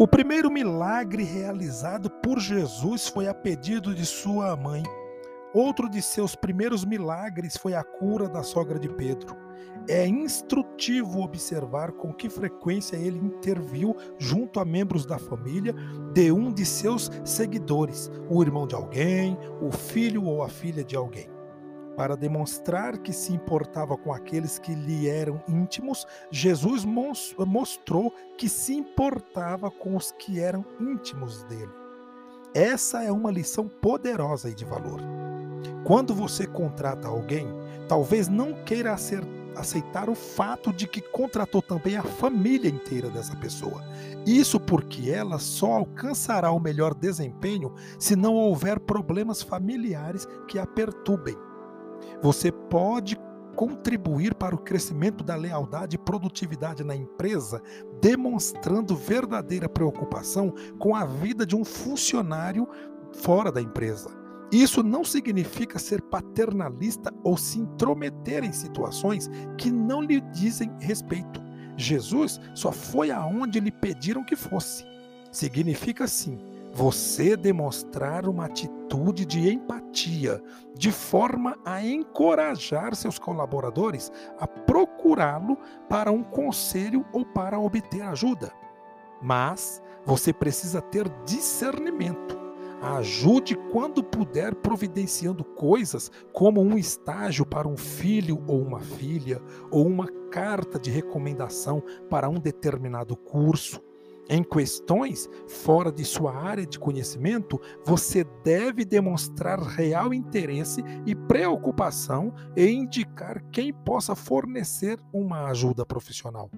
O primeiro milagre realizado por Jesus foi a pedido de sua mãe. Outro de seus primeiros milagres foi a cura da sogra de Pedro. É instrutivo observar com que frequência ele interviu junto a membros da família de um de seus seguidores, o irmão de alguém, o filho ou a filha de alguém. Para demonstrar que se importava com aqueles que lhe eram íntimos, Jesus mostrou que se importava com os que eram íntimos dele. Essa é uma lição poderosa e de valor. Quando você contrata alguém, talvez não queira aceitar o fato de que contratou também a família inteira dessa pessoa. Isso porque ela só alcançará o melhor desempenho se não houver problemas familiares que a perturbem. Você pode contribuir para o crescimento da lealdade e produtividade na empresa, demonstrando verdadeira preocupação com a vida de um funcionário fora da empresa. Isso não significa ser paternalista ou se intrometer em situações que não lhe dizem respeito. Jesus só foi aonde lhe pediram que fosse. Significa sim você demonstrar uma atitude de empatia, de forma a encorajar seus colaboradores a procurá-lo para um conselho ou para obter ajuda. Mas você precisa ter discernimento. Ajude quando puder, providenciando coisas como um estágio para um filho ou uma filha, ou uma carta de recomendação para um determinado curso em questões fora de sua área de conhecimento, você deve demonstrar real interesse e preocupação e indicar quem possa fornecer uma ajuda profissional.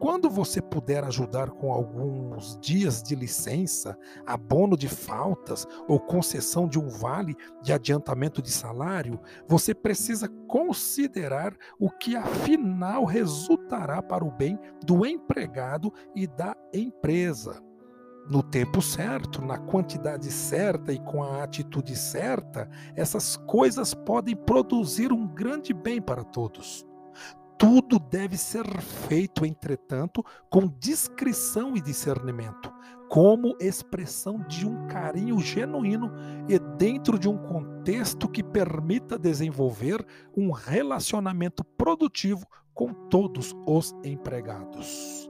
Quando você puder ajudar com alguns dias de licença, abono de faltas ou concessão de um vale de adiantamento de salário, você precisa considerar o que afinal resultará para o bem do empregado e da empresa no tempo certo, na quantidade certa e com a atitude certa, essas coisas podem produzir um grande bem para todos. Tudo deve ser feito, entretanto, com discrição e discernimento, como expressão de um carinho genuíno e dentro de um contexto que permita desenvolver um relacionamento produtivo com todos os empregados.